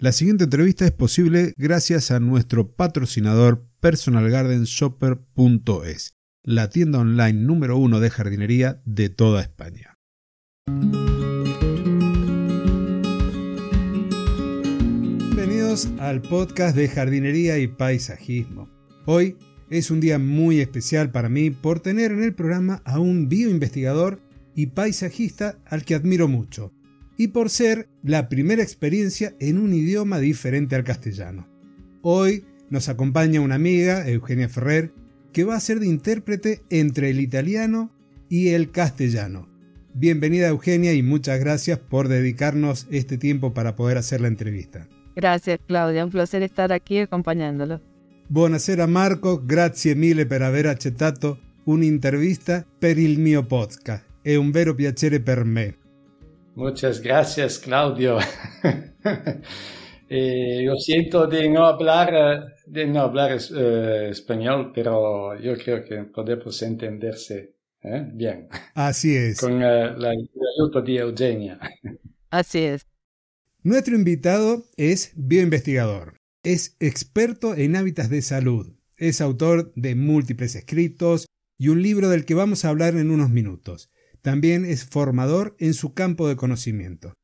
La siguiente entrevista es posible gracias a nuestro patrocinador personalgardenshopper.es, la tienda online número uno de jardinería de toda España. Bienvenidos al podcast de jardinería y paisajismo. Hoy es un día muy especial para mí por tener en el programa a un bioinvestigador y paisajista al que admiro mucho, y por ser la primera experiencia en un idioma diferente al castellano. Hoy nos acompaña una amiga, Eugenia Ferrer, que va a ser de intérprete entre el italiano y el castellano. Bienvenida Eugenia y muchas gracias por dedicarnos este tiempo para poder hacer la entrevista. Gracias Claudia, un placer estar aquí acompañándolo. Buonasera Marco, grazie mille per aver accettato un'intervista per il mio podcast. È un vero piacere per me. Muchas gracias, Claudio. eh, lo siento de no hablar, de no hablar eh, español, pero yo creo que podemos entenderse ¿eh? bien. Así es. Con eh, la, el ayuda de Eugenia. Así es. Nuestro invitado es bioinvestigador. Es experto en hábitats de salud. Es autor de múltiples escritos y un libro del que vamos a hablar en unos minutos. También es formador en su campo de conocimiento.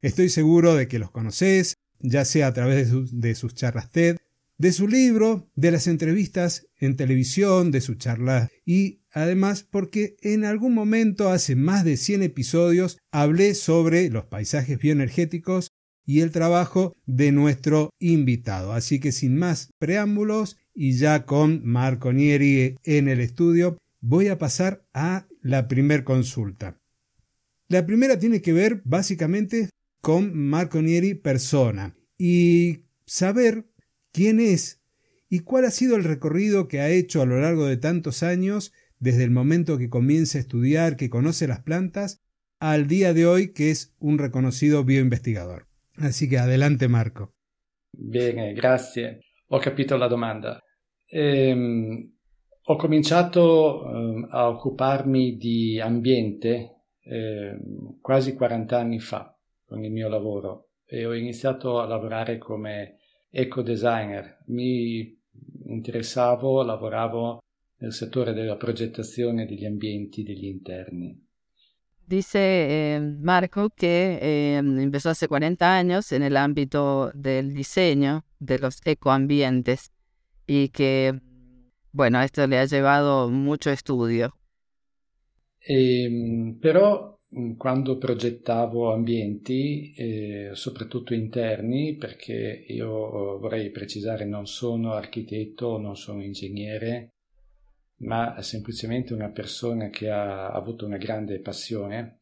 Estoy seguro de que los conoces, ya sea a través de, sus charlas TED, de su libro, de las entrevistas en televisión, de su charla y además porque en algún momento hace más de 100 episodios hablé sobre los paisajes bioenergéticos y el trabajo de nuestro invitado. Así que sin más preámbulos y ya con Marco Nieri en el estudio, voy a pasar a la primera consulta. La primera tiene que ver básicamente con Marco Nieri persona y saber quién es y cuál ha sido el recorrido que ha hecho a lo largo de tantos años desde el momento que comienza a estudiar, que conoce las plantas, al día de hoy que es un reconocido bioinvestigador. Así que adelante Marco. Bene, grazie. Ho capito la domanda. Ehm, ho cominciato eh, a occuparmi di ambiente eh, quasi 40 anni fa con il mio lavoro e ho iniziato a lavorare come eco designer. Mi interessavo, lavoravo nel settore della progettazione degli ambienti degli interni. Dice eh, Marco que empezó hace 40 años en el ámbito del diseño de los ecoambientes y que Bueno, esto le ha llevado mucho estudio. E, ehm, però quando progettavo ambienti, eh, soprattutto interni, perché io vorrei precisare non sono architetto, non sono ingegnere, ma semplicemente una persona che ha avuto una grande passione.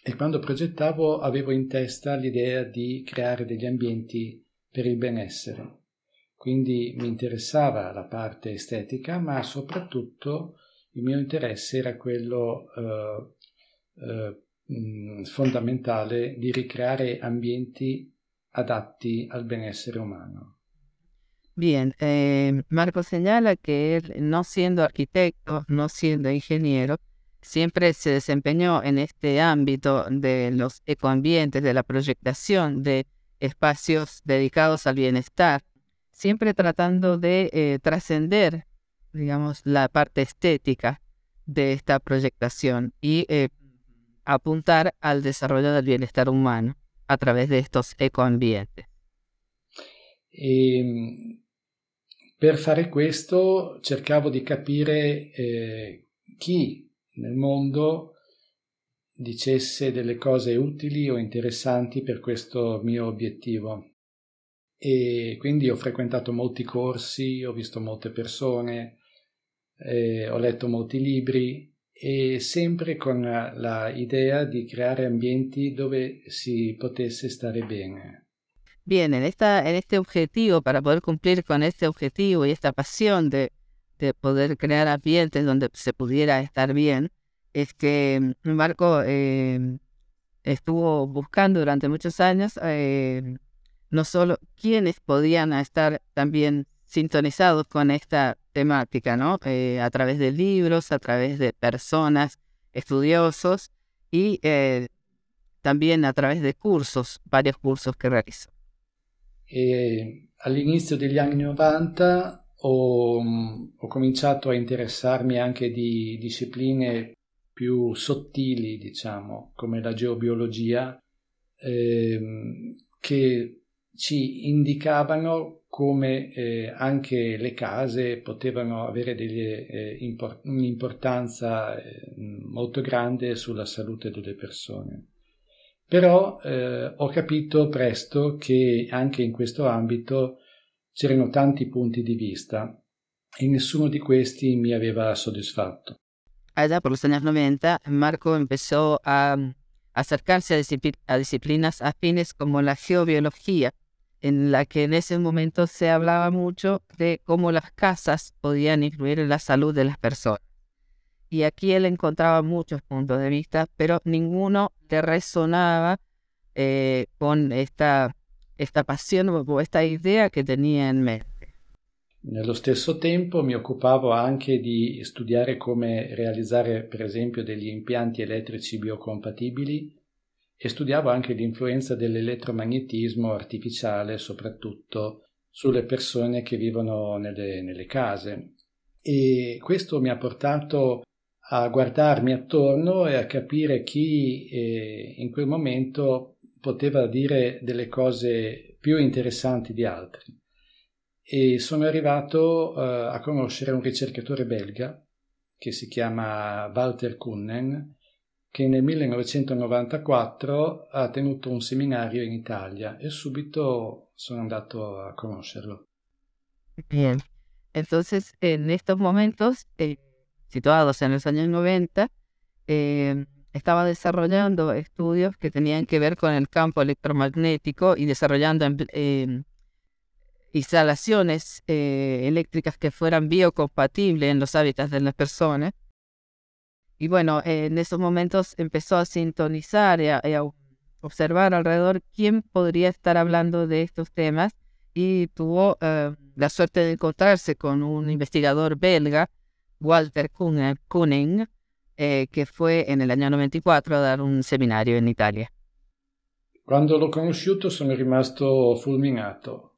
E quando progettavo avevo in testa l'idea di creare degli ambienti per il benessere quindi mi interessava la parte estetica, ma soprattutto il mio interesse era quello eh, eh, fondamentale di ricreare ambienti adatti al benessere umano. Bien, eh, Marco señala que él, no siendo arquitecto, no siendo ingeniero, siempre se desempeñó en este ámbito de los ecoambientes, de la proyectación de espacios dedicados al bienestar, siempre tratando de eh, trascender, digamos, la parte estética de esta proyectación y eh, apuntar al desarrollo del bienestar humano a través de estos ecoambientes. Ehm, per fare questo cercavo di capire eh, chi nel mondo dicesse delle cose utili o interessanti per questo mio obiettivo. E quindi ho frequentato molti corsi, ho visto molte persone, eh, ho letto molti libri e sempre con la idea di creare ambienti dove si potesse stare bene. Bien, en, esta, en este objetivo, para poder cumplir con este objetivo y esta pasión de, de poder crear ambientes donde se pudiera estar bien, es que Marco eh, estuvo buscando durante muchos años eh, no solo quienes podían estar también sintonizados con esta temática, ¿no? Eh, a través de libros, a través de personas, estudiosos y eh, también a través de cursos, varios cursos que realizó. E all'inizio degli anni 90 ho, ho cominciato a interessarmi anche di discipline più sottili, diciamo, come la geobiologia, ehm, che ci indicavano come eh, anche le case potevano avere delle, eh, import- un'importanza eh, molto grande sulla salute delle persone. Però eh, ho capito presto che anche in questo ambito c'erano tanti punti di vista e nessuno di questi mi aveva soddisfatto. Allá por los años 90, Marco empezó a acercarse a, discipl a disciplinas afines como la geobiología, en la que en ese momento se hablaba mucho de cómo las casas podían influir en la salud de las personas. Y aquí él encontraba muchos puntos de vista, pero ninguno le resonaba eh, con esta, esta passione o esta idea che tenía in mente. Nello stesso tempo mi occupavo anche di studiare come realizzare per esempio degli impianti elettrici biocompatibili e studiavo anche l'influenza dell'elettromagnetismo artificiale soprattutto sulle persone che vivono nelle, nelle case e questo mi ha portato a guardarmi attorno e a capire chi eh, in quel momento poteva dire delle cose più interessanti di altri. E sono arrivato eh, a conoscere un ricercatore belga che si chiama Walter Kunnen, che nel 1994 ha tenuto un seminario in Italia e subito sono andato a conoscerlo. Bien, entonces en estos momentos, eh, situados en los años 90, eh, estaba desarrollando estudios que tenían que ver con el campo electromagnético y desarrollando eh, instalaciones eh, eléctricas que fueran biocompatibles en los hábitats de las personas y bueno, en esos momentos empezó a sintonizar y a, observar alrededor quién podría estar hablando de estos temas y tuvo eh, la suerte de encontrarse con un investigador belga, Walter Kuning, eh, que fue en el año 94 a dar un seminario en Italia. Quando l'ho conosciuto sono rimasto fulminato.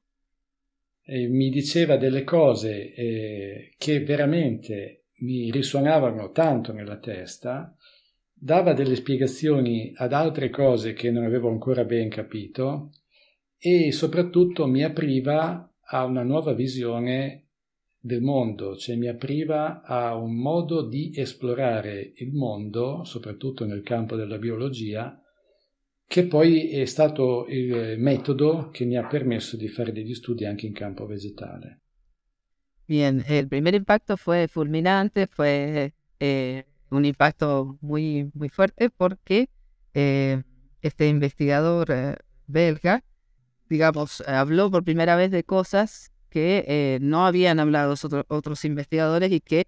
E mi diceva delle cose eh, che veramente mi risuonavano tanto nella testa, dava delle spiegazioni ad altre cose che non avevo ancora ben capito e soprattutto mi apriva a una nuova visione del mondo, cioè mi apriva a un modo di esplorare il mondo, soprattutto nel campo della biologia, che poi è stato il metodo che mi ha permesso di fare degli studi anche in campo vegetale. Bien, el primer impacto fue fulminante, fue eh, un impacto muy, muy fuerte porque eh, este investigador eh, belga, digamos, habló por primera vez de cosas que no habían hablado otros investigadores y que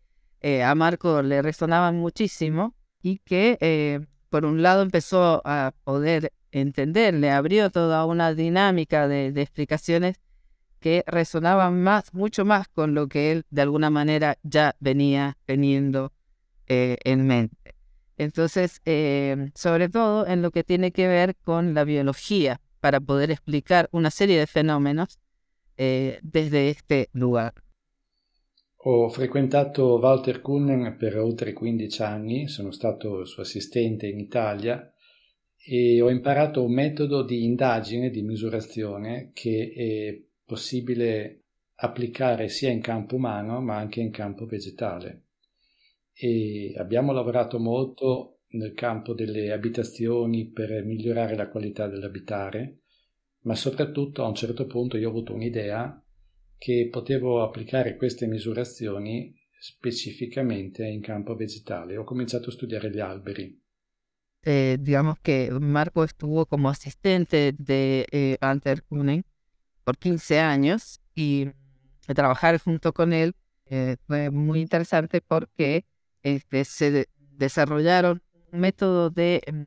a Marco le resonaban muchísimo y que por un lado empezó a poder entender, le abrió toda una dinámica de explicaciones que resonaban más, mucho más con lo que él de alguna manera ya venía teniendo eh, en mente. Entonces, eh, sobre todo en lo que tiene que ver con la biología, para poder explicar una serie de fenómenos eh, desde este lugar. Ho frequentato Walter Kuhnen per oltre 15 anni, sono stato suo assistente in Italia e ho imparato un metodo di indagine, di misurazione che è possibile applicare sia in campo umano ma anche in campo vegetale. E abbiamo lavorato molto nel campo delle abitazioni per migliorare la qualità dell'abitare, ma soprattutto a un certo punto io ho avuto un'idea che potevo applicare queste misurazioni specificamente in campo vegetale. Ho cominciato a studiare gli alberi. Eh, digamos que Marco estuvo como asistente de eh, Hunter Kuning por 15 años y trabajar junto con él eh, fue muy interesante porque este, se desarrollaron un método de mm,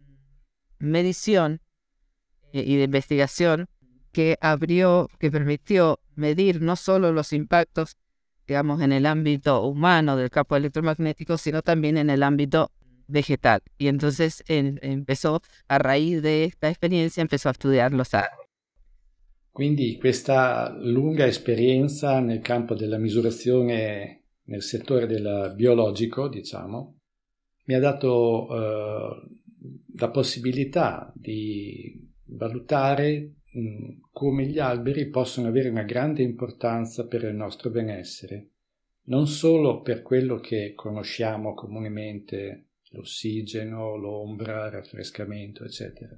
medición eh, y de investigación que abrió, que permitió medir no solo los impactos, digamos, en el ámbito humano del campo electromagnético, sino también en el ámbito vegetal. Y entonces empezó, a raíz de esta experiencia, empezó a estudiar los árboles. Quindi questa lunga esperienza nel campo della misurazione nel settore del biologico, diciamo, mi ha dato eh, la possibilità di valutare mh, come gli alberi possono avere una grande importanza per il nostro benessere, non solo per quello che conosciamo comunemente, l'ossigeno, l'ombra, il raffrescamento, eccetera,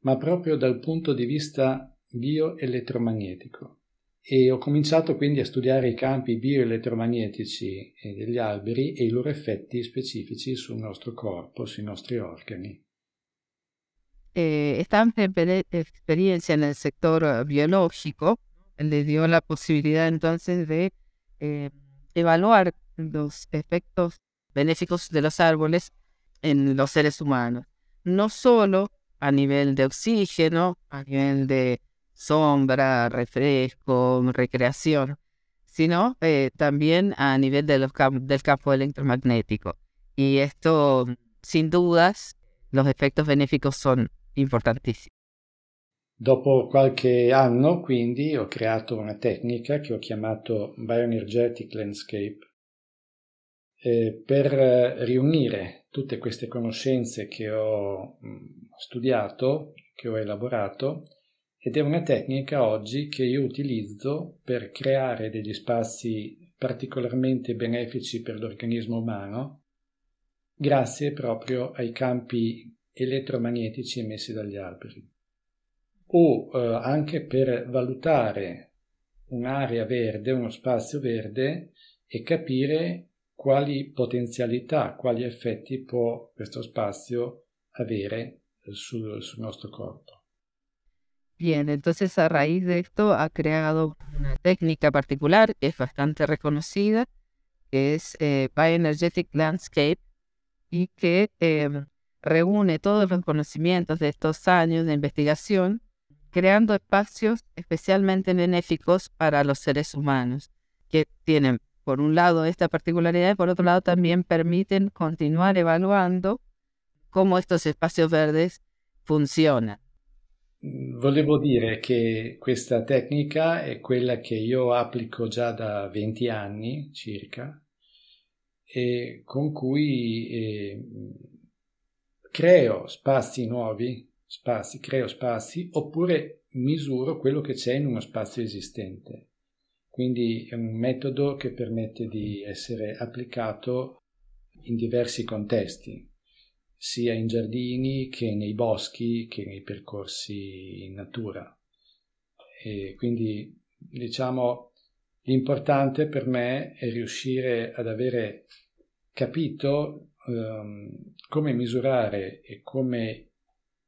ma proprio dal punto di vista bioelettromagnetico. E ho cominciato quindi a studiare i campi bioelettromagnetici degli alberi e i loro effetti specifici sul nostro corpo, sui nostri organi. Eh, amplia experiencia en el sector biológico le dio la posibilidad entonces de eh, evaluar los efectos benéficos de los árboles los seres humanos, no solo a nivel de oxígeno, a nivel de sombra, refresco, recreación, sino eh, también a nivel de los del campo electromagnético. Y esto, sin dudas, los efectos benéficos son importantissimi. Dopo qualche anno, quindi, ho creato una tecnica che ho chiamato Bioenergetic Landscape eh, per riunire tutte queste conoscenze che ho mh, studiato, che ho elaborato ed è una tecnica oggi che io utilizzo per creare degli spazi particolarmente benefici per l'organismo umano grazie proprio ai campi elettromagnetici emessi dagli alberi o eh, anche per valutare un'area verde, uno spazio verde e capire quali potenzialità, quali effetti può questo spazio avere sul, sul nostro corpo. Bien, entonces a raíz de esto ha creado una técnica particular que es bastante reconocida, que es eh, Bioenergetic Landscape, y que eh, reúne todos los conocimientos de estos años de investigación, creando espacios especialmente benéficos para los seres humanos, que tienen, por un lado, esta particolaridad y por otro lado también permiten continuar evaluando cómo estos espacios verdes funzionano. Volevo dire che questa tecnica è quella che io applico già da 20 anni circa e con cui eh, creo spazi nuovi, spazi, creo spazi oppure misuro quello che c'è in uno spazio esistente. Quindi è un metodo che permette di essere applicato in diversi contesti sia in giardini che nei boschi che nei percorsi in natura. E quindi diciamo l'importante per me è riuscire ad avere capito um, come misurare e come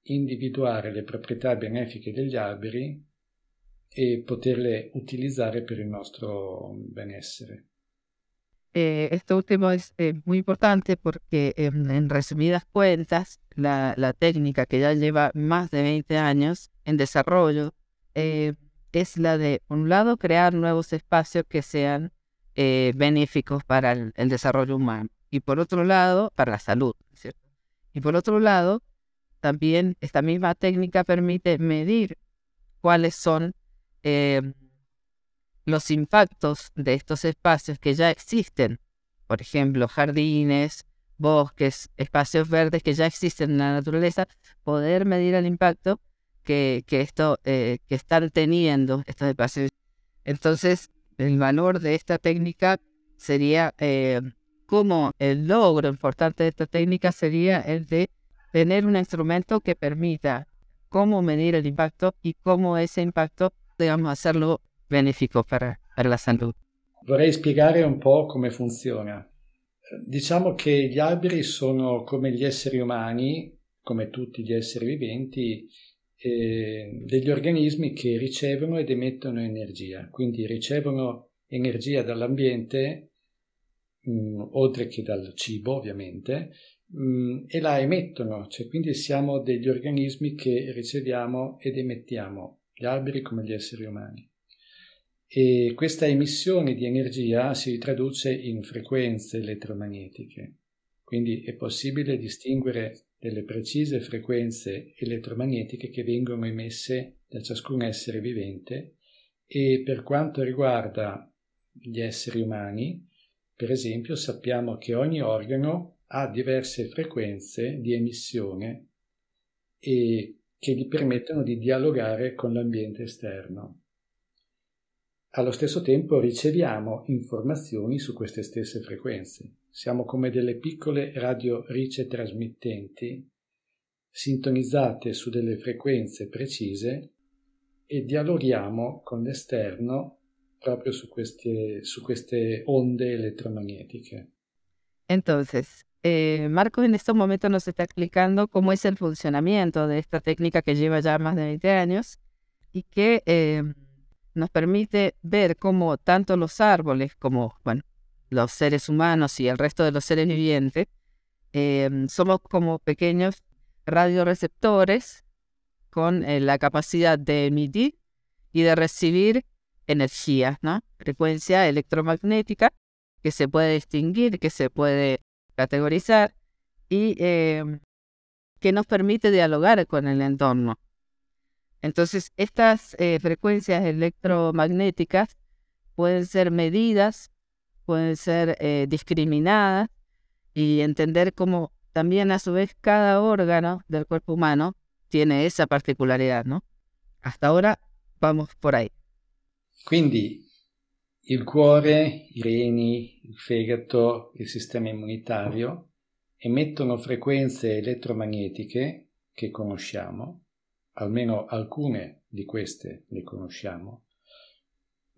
individuare le proprietà benefiche degli alberi e poterle utilizzare per il nostro benessere. Eh, esto último es eh, muy importante porque en resumidas cuentas, la, la, técnica que ya lleva más de 20 años en desarrollo eh, es la de, por un lado, crear nuevos espacios que sean benéficos para el, desarrollo humano y por otro lado, para la salud. Y por otro lado, también esta misma técnica permite medir cuáles son los impactos de estos espacios que ya existen, por ejemplo, jardines, bosques, espacios verdes que ya existen en la naturaleza, poder medir el impacto que, que esto, eh, que están teniendo estos espacios. Entonces, el valor de esta técnica sería eh, como el logro importante de esta técnica sería el de tener un instrumento que permita cómo medir el impacto y cómo ese impacto, digamos, hacerlo benefico per, per la salute. Vorrei spiegare un po' come funziona. Diciamo che gli alberi sono come gli esseri umani, come tutti gli esseri viventi, eh, degli organismi che ricevono ed emettono energia, quindi ricevono energia dall'ambiente, mh, mm, oltre che dal cibo ovviamente, mh, mm, e la emettono, cioè quindi siamo degli organismi che riceviamo ed emettiamo, gli alberi come gli esseri umani e questa emissione di energia si traduce in frequenze elettromagnetiche. Quindi è possibile distinguere delle precise frequenze elettromagnetiche che vengono emesse da ciascun essere vivente e per quanto riguarda gli esseri umani, per esempio, sappiamo che ogni organo ha diverse frequenze di emissione e che gli permettono di dialogare con l'ambiente esterno. Allo stesso tempo riceviamo informazioni su queste stesse frequenze. Siamo come delle piccole radiorice trasmittenti sintonizzate su delle frequenze precise e dialoghiamo con l'esterno proprio su queste, su queste onde electromagnéticas. Entonces, eh, Marcos en estos momentos nos está explicando cómo es el funcionamiento de esta técnica que lleva ya más de 20 años y que eh, nos permite ver cómo tanto los árboles como bueno, los seres humanos y el resto de los seres vivientes eh, somos como pequeños radioreceptores con eh, la capacidad de emitir y de recibir energía, ¿no? frecuencia electromagnética que se puede distinguir, que se puede categorizar y em, que nos permite dialogar con el entorno. Entonces, estas eh, frecuencias electromagnéticas pueden ser medidas, pueden ser eh, discriminadas y entender cómo también a su vez cada órgano del cuerpo humano tiene esa particolaridad, ¿no? Hasta ahora vamos por ahí. Quindi il cuore, i reni, il fegato, il sistema immunitario emettono frequenze elettromagnetiche che conosciamo, almeno alcune di queste le conosciamo,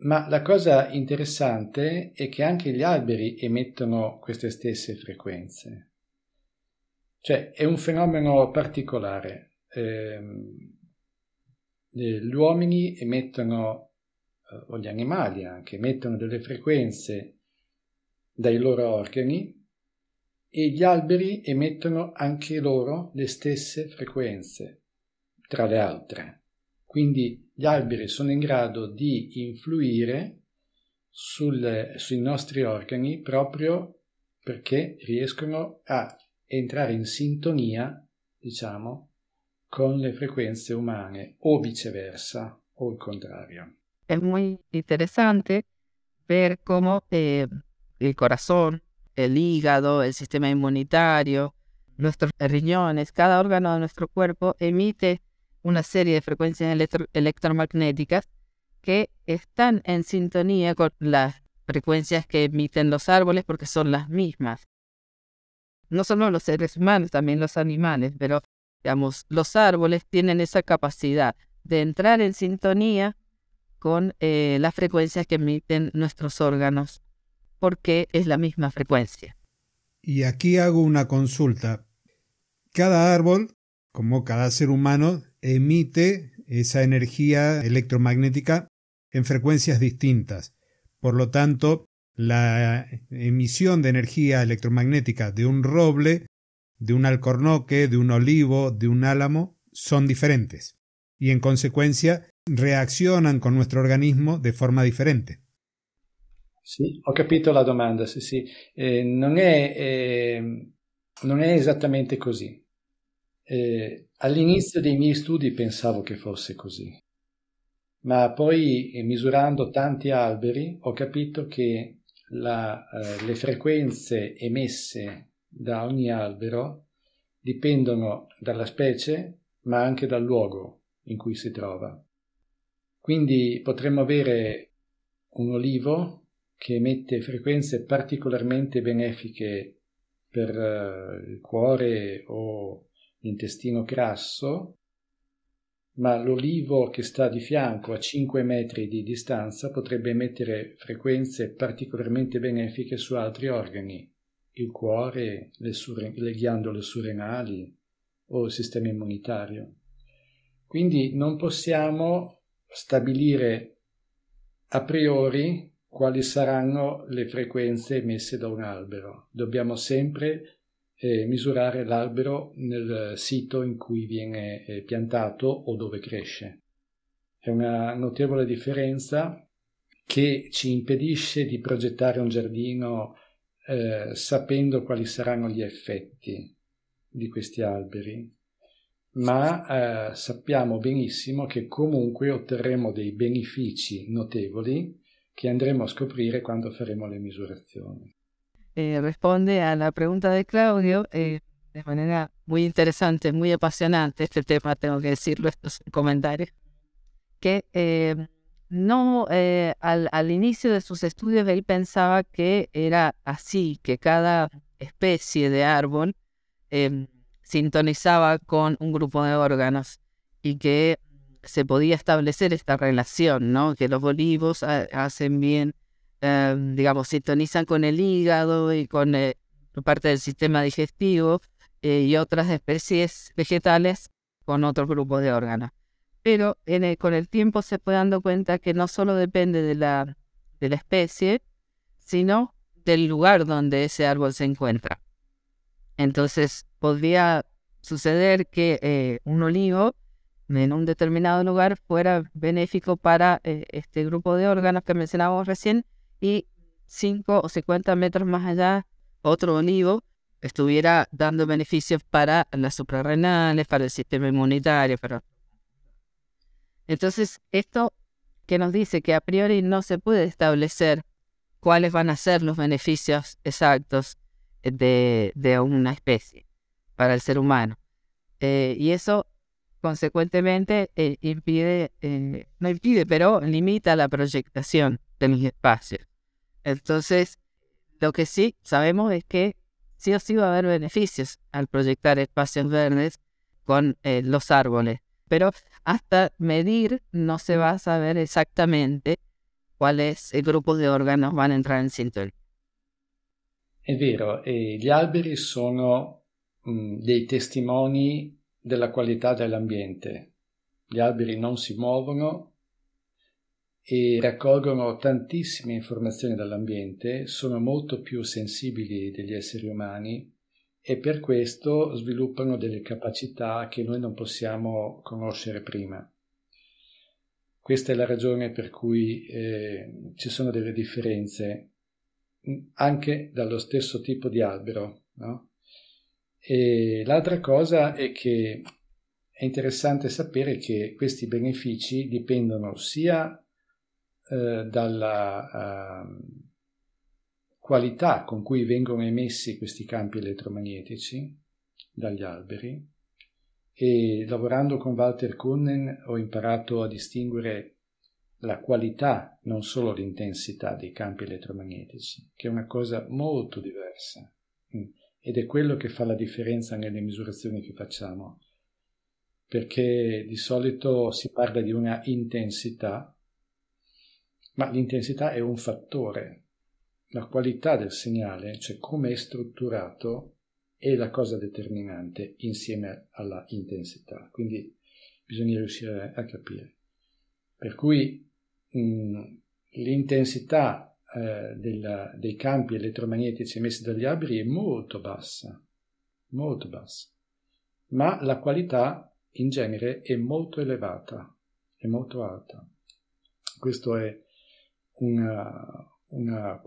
ma la cosa interessante è che anche gli alberi emettono queste stesse frequenze. Cioè è un fenomeno particolare. Eh, gli uomini emettono eh, o gli animali anche emettono delle frequenze dai loro organi e gli alberi emettono anche loro le stesse frequenze, tra le altre. Quindi gli alberi sono in grado di influire sul, sui nostri organi proprio perché riescono a entrare in sintonia, diciamo, con le frequenze umane o viceversa o il contrario. es muy interesante ver cómo eh, el corazón, el hígado, el sistema inmunitario, nuestros riñones, cada órgano de nuestro cuerpo emite una serie de frecuencias electromagnéticas que están en sintonía con las frecuencias que emiten los árboles porque son las mismas. No solo los seres humanos, también los animales, pero digamos, los árboles tienen esa capacidad de entrar en sintonía con eh, las frecuencias que emiten nuestros órganos, porque es la misma frecuencia. Y aquí hago una consulta. Cada árbol, como cada ser humano, emite esa energía electromagnética en frecuencias distintas. Por lo tanto, la emisión de energía electromagnética de un roble, de un alcornoque, de un olivo, de un álamo, son diferentes. Y en consecuencia reaccionan con nuestro organismo de forma differente. Sì, ho capito la domanda, sì, sì. Eh, non, è, eh, non, è. Eh, all'inizio dei miei studi pensavo che fosse così, ma poi eh, misurando tanti alberi ho capito che la, eh, le frequenze emesse da ogni albero dipendono dalla specie, ma anche dal luogo in cui si trova. Quindi potremmo avere un olivo che emette frequenze particolarmente benefiche per uh, il cuore o l'intestino grasso, ma l'olivo che sta di fianco a 5 metri di distanza potrebbe emettere frequenze particolarmente benefiche su altri organi, il cuore, le, sur- le ghiandole surrenali o il sistema immunitario. Quindi non possiamo stabilire a priori quali saranno le frequenze emesse da un albero. Dobbiamo sempre eh, misurare l'albero nel sito in cui viene eh, piantato o dove cresce. È una notevole differenza che ci impedisce di progettare un giardino eh, sapendo quali saranno gli effetti di questi alberi, ma eh, sappiamo benissimo che comunque otterremo dei benefici notevoli che andremo a scoprire quando faremo le misurazioni. Eh, responde a la pregunta de Claudio eh, de manera muy interesante, muy apasionante este tema, tengo que decirlo, estos comentarios, que eh, no, eh, al, al, inicio de sus estudios él pensaba que era así, que cada especie de árbol em, sintonizaba con un grupo de órganos y que se podía establecer esta relación, ¿no? Que los olivos hacen bien, em, digamos, sintonizan con el hígado y con eh, parte del sistema digestivo eh, y otras especies vegetales con otro grupo de órganos pero con el tiempo se puede dando cuenta que no solo depende de la, de la especie, sino del lugar donde ese árbol se encuentra. Entonces, podría suceder que eh, un olivo en un determinado lugar fuera benéfico para este grupo de órganos que mencionábamos recién y 5 o 50 metros más allá, otro olivo estuviera dando beneficios para las suprarrenales, para el sistema inmunitario, para entonces, esto que nos dice que a priori no se puede establecer cuáles van a ser los beneficios exactos de, una especie para el ser humano. Eh, y eso, consecuentemente, eh, impide, eh, no impide, pero limita la proyectación de los espacios. Entonces, lo que sí sabemos es que sí o sí va a haber beneficios al proyectar espacios verdes con los árboles pero hasta medir no se va a saber exactamente quales gruppo di órganos van a entrar in sintonia. È vero, e gli alberi sono mh, dei testimoni della qualità dell'ambiente. Gli alberi non si muovono e raccolgono tantissime informazioni dall'ambiente, sono molto più sensibili degli esseri umani e per questo sviluppano delle capacità che noi non possiamo conoscere prima. Questa è la ragione per cui eh, ci sono delle differenze anche dallo stesso tipo di albero. No? E l'altra cosa è che è interessante sapere che questi benefici dipendono sia eh, dalla, uh, qualità con cui vengono emessi questi campi elettromagnetici dagli alberi e lavorando con Walter Kuhnen ho imparato a distinguere la qualità, non solo l'intensità dei campi elettromagnetici, che è una cosa molto diversa mm, ed è quello che fa la differenza nelle misurazioni che facciamo, perché di solito si parla di una intensità, ma l'intensità è un fattore, la qualità del segnale, cioè come è strutturato, è la cosa determinante insieme alla intensità. Quindi bisogna riuscire a capire. Per cui mh, l'intensità eh, della, dei campi elettromagnetici emessi dagli alberi è molto bassa, molto bassa, ma la qualità in genere è molto elevata, è molto alta. Questo è un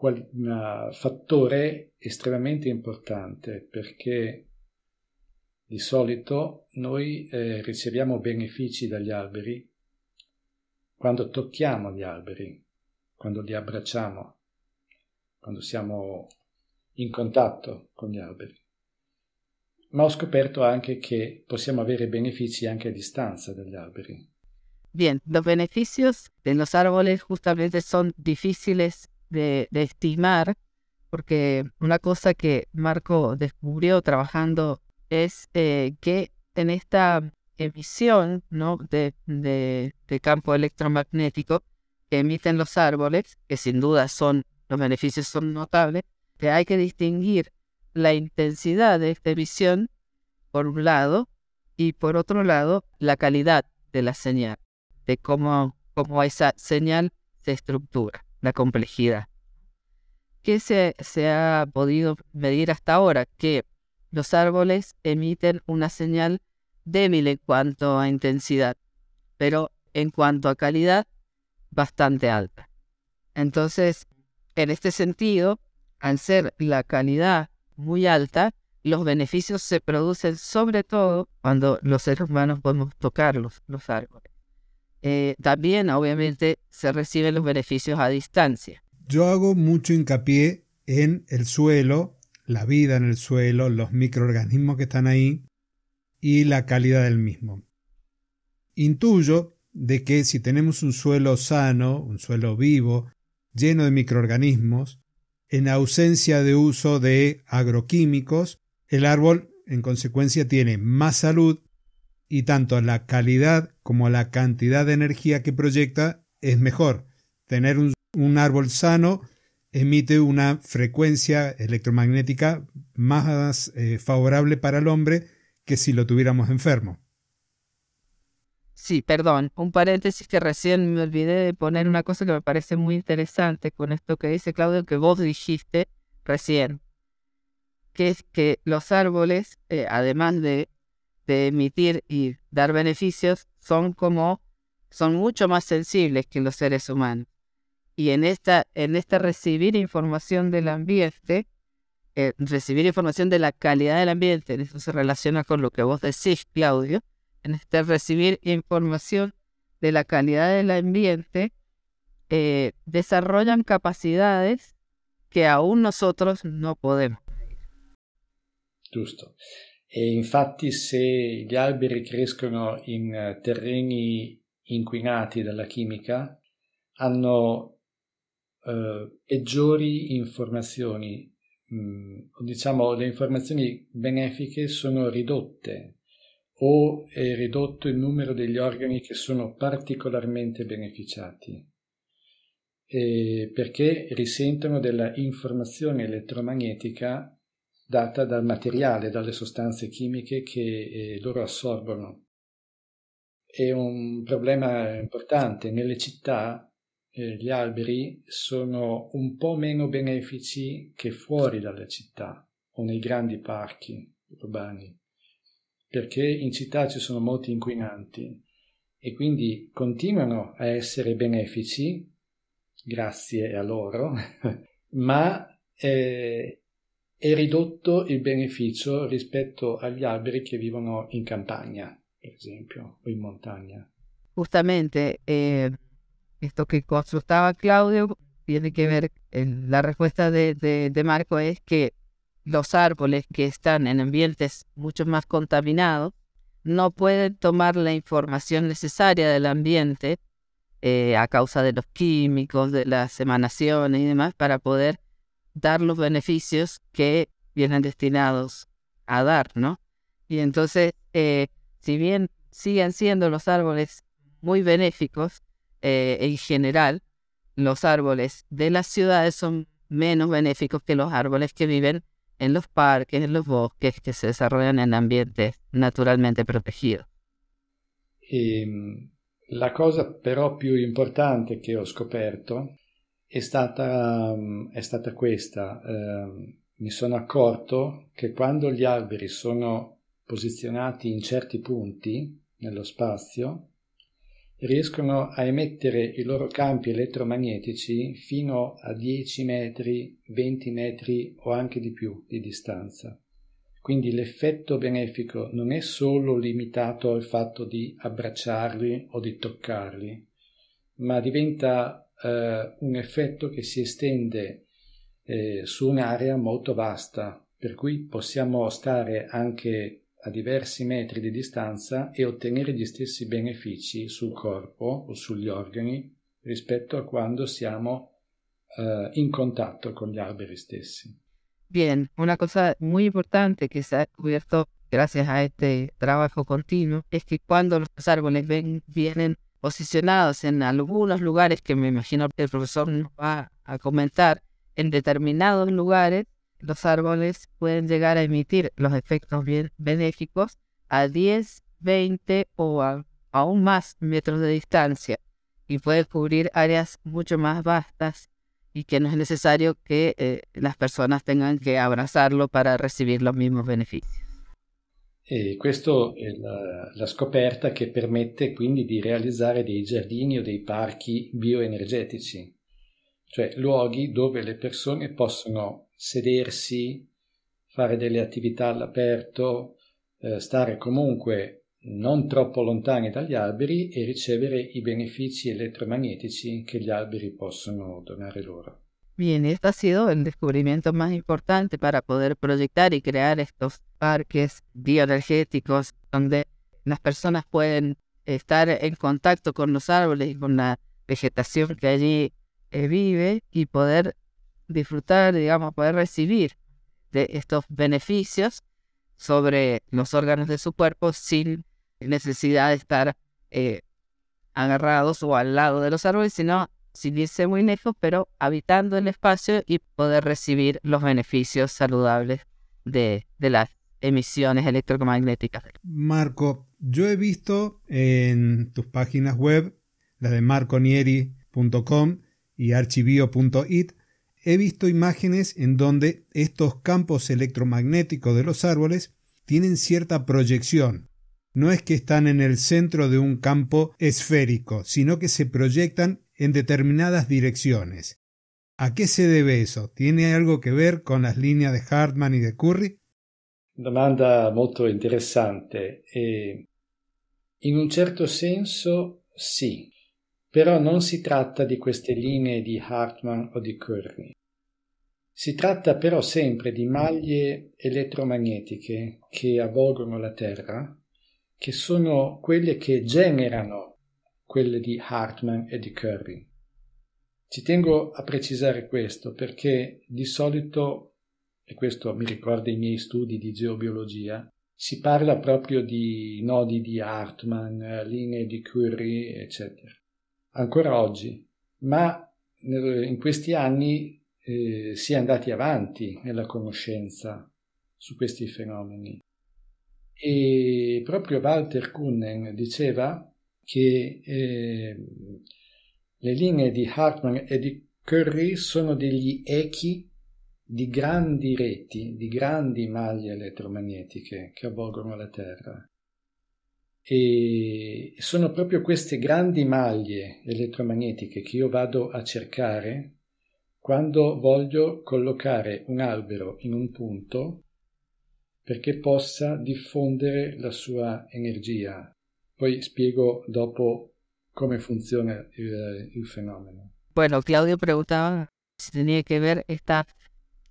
fattore estremamente importante perché di solito noi eh, riceviamo benefici dagli alberi quando tocchiamo gli alberi, quando li abbracciamo, quando siamo in contatto con gli alberi. Ma ho scoperto anche che possiamo avere benefici anche a distanza dagli alberi. Bien, los beneficios de los árboles justamente son difíciles de, estimar, porque una cosa que Marco descubrió trabajando es eh, que en esta emisión ¿no? de, campo electromagnético que emiten los árboles, que sin duda son, los beneficios son notables, que hay que distinguir la intensidad de esta emisión, por un lado, y por otro lado, la calidad de la señal, de cómo, cómo esa señal se estructura la complejidad. ¿Qué se, se ha podido medir hasta ahora? Que los árboles emiten una señal débil en cuanto a intensidad, pero en cuanto a calidad, bastante alta. Entonces, en este sentido, al ser la calidad muy alta, los beneficios se producen sobre todo cuando los seres humanos podemos tocar los, árboles. Eh, también, obviamente, se reciben los beneficios a distancia. Yo hago mucho hincapié en el suelo, la vida en el suelo, los microorganismos que están ahí y la calidad del mismo. Intuyo de que si tenemos un suelo sano, un suelo vivo, lleno de microorganismos, en ausencia de uso de agroquímicos, el árbol en consecuencia tiene más salud y tanto la calidad como la cantidad de energía que proyecta es mejor. Tener un, árbol sano emite una frecuencia electromagnética más eh, favorable para el hombre que si lo tuviéramos enfermo. Sí, perdón, un paréntesis que recién me olvidé de poner una cosa que me parece muy interesante con esto que dice Claudio, que vos dijiste recién, que es que los árboles, eh, además de, de, emitir y dar beneficios, son como, son mucho más sensibles que los seres humanos. Y en esta, en esta recibir información del ambiente, eh, recibir información de la calidad del ambiente, eso se relaciona con lo que vos decís, Claudio, en este recibir información de la calidad del ambiente, eh, desarrollan capacidades che aún nosotros no podemos. Giusto. E infatti se gli alberi crescono in eh, terreni inquinati dalla chimica, hanno eh, peggiori informazioni, mh, mm, diciamo le informazioni benefiche sono ridotte o è ridotto il numero degli organi che sono particolarmente beneficiati, eh, perché risentono della informazione elettromagnetica data dal materiale, dalle sostanze chimiche che eh, loro assorbono. È un problema importante. Nelle città eh, gli alberi sono un po' meno benefici che fuori dalle città o nei grandi parchi urbani perché in città ci sono molti inquinanti e quindi continuano a essere benefici, grazie a loro, ma eh, è ridotto il beneficio rispetto agli alberi che vivono in campagna, per esempio, o in montagna. Justamente, eh, esto que consultaba Claudio tiene que ver, la respuesta de, de, de Marco es que los árboles que están en ambientes mucho más contaminados no pueden tomar la información necesaria del ambiente eh, a causa de los químicos, de las emanaciones y demás, para poder dar los beneficios que vienen destinados a dar, ¿no? Y entonces, eh, si bien siguen siendo los árboles muy benéficos eh, en general, los árboles de las ciudades son menos benéficos que los árboles que viven en los parques, en los bosques que se desarrollan en ambientes naturalmente protegidos. E, ehm, la cosa però più importante che ho scoperto è stata, è stata questa. Eh, mi sono accorto che quando gli alberi sono posizionati in certi punti nello spazio, riescono a emettere i loro campi elettromagnetici fino a 10 metri, 20 metri o anche di più di distanza. Quindi l'effetto benefico non è solo limitato al fatto di abbracciarli o di toccarli, ma diventa eh, un effetto che si estende eh, su un'area molto vasta, per cui possiamo stare anche a diversi metri di distanza e ottenere gli stessi benefici sul corpo o sugli organi rispetto a quando siamo uh, in contatto con gli alberi stessi. Bien, una cosa muy importante que se ha descubierto gracias a este trabajo continuo es que cuando los árboles ven, vienen posicionados en algunos lugares que me imagino que el profesor nos va a comentar, en determinados lugares los árboles pueden llegar a emitir los efectos benéficos a 10, 20 o aún más metros de distancia y puede cubrir áreas mucho más vastas y que no es necesario que eh, las personas tengan que abrazarlo para recibir los mismos beneficios. E questo è la, la, scoperta che permette quindi di realizzare dei giardini o dei parchi bioenergetici, cioè luoghi dove le persone possono sedersi fare delle attività all'aperto, eh, stare comunque non troppo lontani dagli alberi e ricevere i benefici elettromagnetici che gli alberi possono donare loro. Bien, este ha sido el descubrimiento más importante para poder proyectar y crear estos parques bioenergéticos donde las personas pueden estar en contacto con los árboles y con la vegetación que allí eh, vive y poder disfrutar, digamos, poder recibir de estos beneficios sobre los órganos de su cuerpo sin necesidad de estar eh, agarrados o al lado de los árboles, sino sin muy lejos, pero habitando el espacio y poder recibir los beneficios saludables de, de las emisiones electromagnéticas. Marco, yo he visto en tus páginas web, la de marconieri.com y archivio.it, he visto imágenes en donde estos campos electromagnéticos de los árboles tienen cierta proyección. No es que están en el centro de un campo esférico, sino que se proyectan en determinadas direcciones. ¿A qué se debe eso? ¿Tiene algo que ver con las líneas de Hartmann y de Curry? Domanda molto interessante. E in un certo senso sì, però non si tratta di queste linee di Hartmann o di Curry. Si tratta però sempre di maglie elettromagnetiche che avvolgono la Terra, che sono quelle che generano quelle di Hartmann e di Curry. Ci tengo a precisare questo perché di solito, e questo mi ricorda i miei studi di geobiologia, si parla proprio di nodi di Hartmann, linee di Curry, eccetera. Ancora oggi, ma in questi anni eh, si è andati avanti nella conoscenza su questi fenomeni. E proprio Walter Kuhnen diceva che eh, le linee di Hartmann e di Curry sono degli echi di grandi reti, di grandi maglie elettromagnetiche che avvolgono la Terra. E sono proprio queste grandi maglie elettromagnetiche che io vado a cercare quando voglio collocare un albero in un punto perché possa diffondere la sua energia Poi spiego dopo el, el, fenómeno. Bueno, Claudio preguntaba si tenía que ver esta,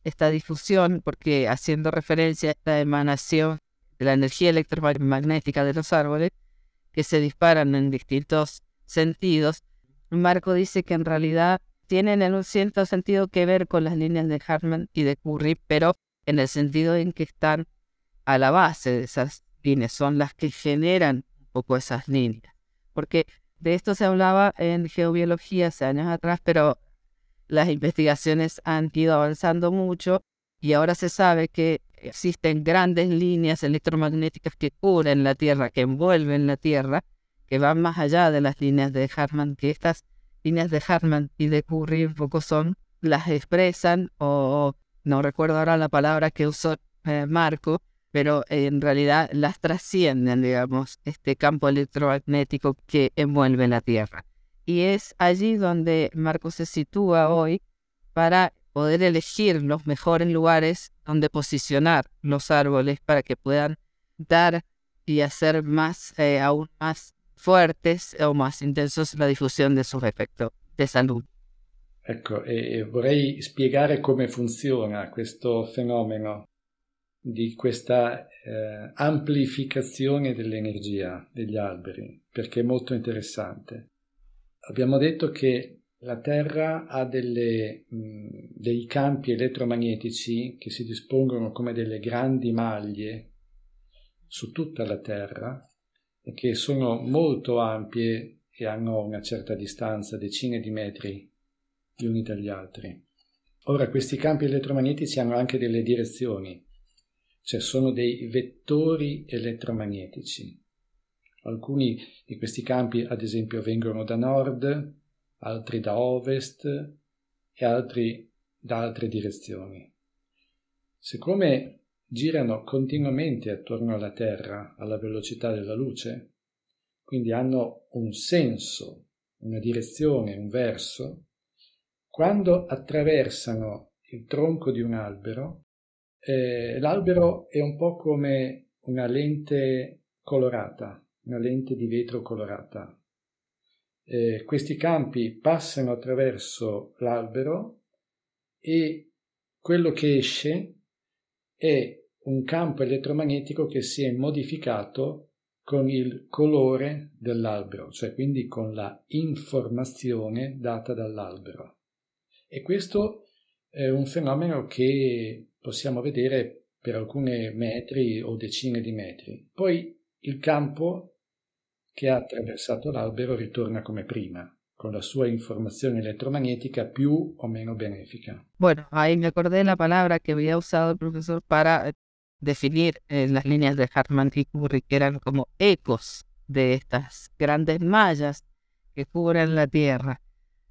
esta difusión, porque haciendo referencia a esta emanación de la energía electromagnética de los árboles, que se disparan en distintos sentidos, Marco dice que en realidad tienen en un cierto sentido que ver con las líneas de Hartmann y de Curry, pero en el sentido en que están a la base de esas líneas, son las que generan poco esas líneas. Porque de esto se hablaba en geobiología hace años atrás, pero las investigaciones han ido avanzando mucho y ahora se sabe que existen grandes líneas electromagnéticas que cubren la Tierra, que envuelven la Tierra, que van más allá de las líneas de Hartmann, que estas líneas de Hartmann y de Curry un poco son, las expresan, o no recuerdo ahora la palabra que usó eh, Marco, pero en realidad las trascienden, digamos, este campo electromagnético que envuelve la Tierra. Y es allí donde Marcos se sitúa hoy para poder elegir los mejores lugares donde posicionar los árboles para que puedan dar y hacer más, eh, aún más fuertes o más intensos la difusión de sus efectos de salud. Ecco, e vorrei spiegare come funziona questo fenomeno di questa eh, amplificazione dell'energia degli alberi, perché è molto interessante. Abbiamo detto che la Terra ha delle, mh, dei campi elettromagnetici che si dispongono come delle grandi maglie su tutta la Terra e che sono molto ampie e hanno una certa distanza, decine di metri gli uni dagli altri. Ora, questi campi elettromagnetici hanno anche delle direzioni cioè sono dei vettori elettromagnetici. Alcuni di questi campi, ad esempio, vengono da nord, altri da ovest e altri da altre direzioni. Siccome girano continuamente attorno alla Terra alla velocità della luce, quindi hanno un senso, una direzione, un verso, quando attraversano il tronco di un albero, eh, l'albero è un po' come una lente colorata, una lente di vetro colorata. Eh, questi campi passano attraverso l'albero e quello che esce è un campo elettromagnetico che si è modificato con il colore dell'albero, cioè quindi con la informazione data dall'albero. E questo è un fenomeno che possiamo vedere per alcuni metri o decine di metri. Poi il campo che ha attraversato l'albero ritorna come prima, con la sua informazione elettromagnética più o meno benefica. Bueno, ahí me acordé la palabra que había usado el profesor para eh, definir eh, las líneas de Hartmann y Curry, que eran como ecos de estas grandes mallas que cubren la Tierra.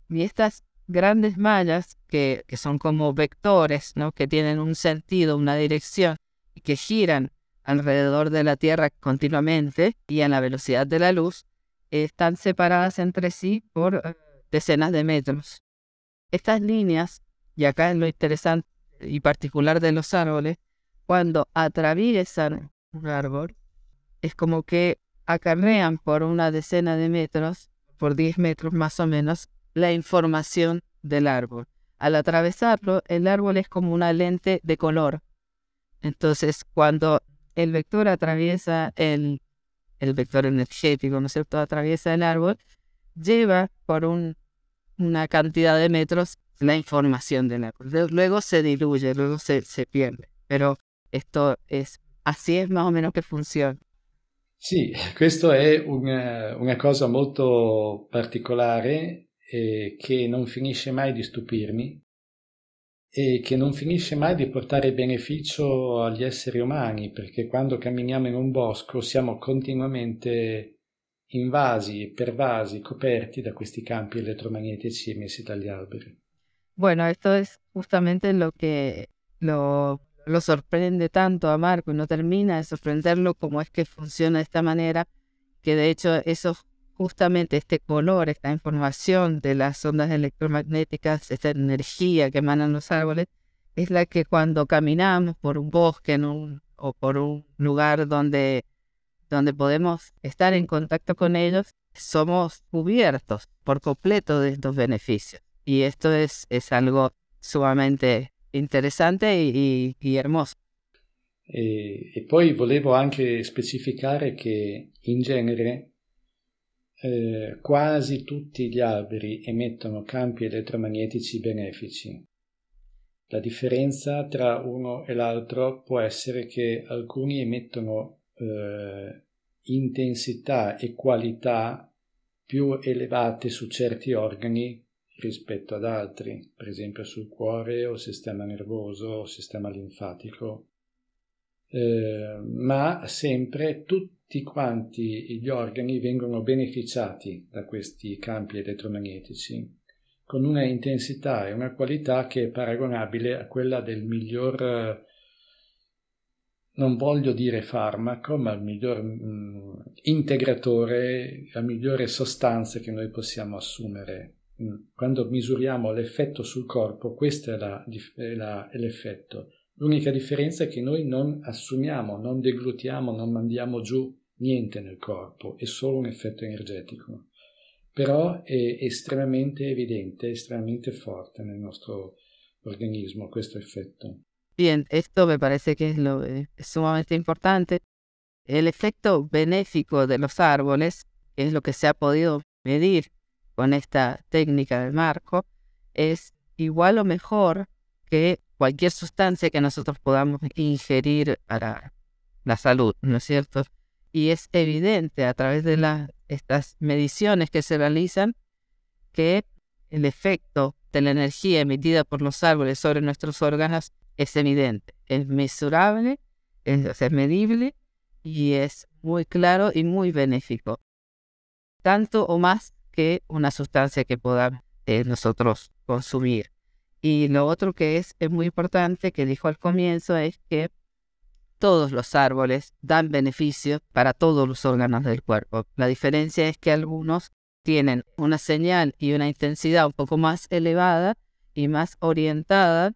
Y estas grandes mallas que, que son como vectores, ¿no? que tienen un sentido, una dirección, y que giran alrededor de la Tierra continuamente y a la velocidad de la luz, están separadas entre sí por eh, decenas de metros. Estas líneas, y acá es lo interesante y particular de los árboles, cuando atraviesan un árbol, es como que acarrean por una decena de metros, por 10 metros más o menos, la información del árbol. Al atravesarlo, el árbol es como una lente de color. Entonces, cuando el vector atraviesa el, el vector energético, ¿no cierto?, atraviesa el árbol, lleva por un, una cantidad de metros la información del árbol. Luego se diluye, luego se, se pierde. Pero esto es, así es más o menos que funciona. Sì, questo è una, una cosa molto particolare eh, che non finisce mai di stupirmi e che non finisce mai di portare beneficio agli esseri umani, perché quando camminiamo in un bosco siamo continuamente invasi, pervasi, coperti da questi campi elettromagnetici emessi dagli alberi. Bueno, esto es justamente lo que lo, lo sorprende tanto a Marco y no termina de sorprenderlo como es que funciona de esta manera, que de hecho esos justamente este color, esta información de las ondas electromagnéticas, esta energía que emanan los árboles, es la que cuando caminamos por un bosque o por un lugar donde, donde podemos estar en contacto con ellos, somos cubiertos por completo de estos beneficios. Y esto es, es algo sumamente interessante e, e hermoso. E, e, poi volevo anche specificare che in genere eh, quasi tutti gli alberi emettono campi elettromagnetici benefici. La differenza tra uno e l'altro può essere che alcuni emettono eh, intensità e qualità più elevate su certi organi rispetto ad altri, per esempio sul cuore o sistema nervoso o sistema linfatico. Eh, ma sempre tutti tutti quanti gli organi vengono beneficiati da questi campi elettromagnetici con una intensità e una qualità che è paragonabile a quella del miglior non voglio dire farmaco, ma il miglior mh, mm, integratore, la migliore sostanza che noi possiamo assumere. Mm, quando misuriamo l'effetto sul corpo, questo è, la, è, la, è l'effetto. L'unica differenza è che noi non assumiamo, non deglutiamo, non mandiamo giù niente nel corpo, è solo un effetto energetico, però è estremamente evidente, estremamente fuerte nel nostro organismo questo effetto. Bien, esto me parece que es, lo, es sumamente importante. El efecto benéfico de los árboles, es lo que se ha podido medir con esta técnica del marco, es igual o mejor que cualquier sustancia que nosotros podamos ingerir para la salud, ¿no es cierto? Y es evidente a través de estas mediciones que se realizan que el efecto de la energía emitida por los árboles sobre nuestros órganos es evidente, es mesurable, es, medible y es muy claro y muy benéfico, tanto o más que una sustancia que podamos eh, nosotros consumir. Y lo otro que es, es muy importante que dijo al comienzo es que todos los árboles dan beneficio para todos los órganos del cuerpo. La diferencia es que algunos tienen una señal y una intensidad un poco más elevada y más orientada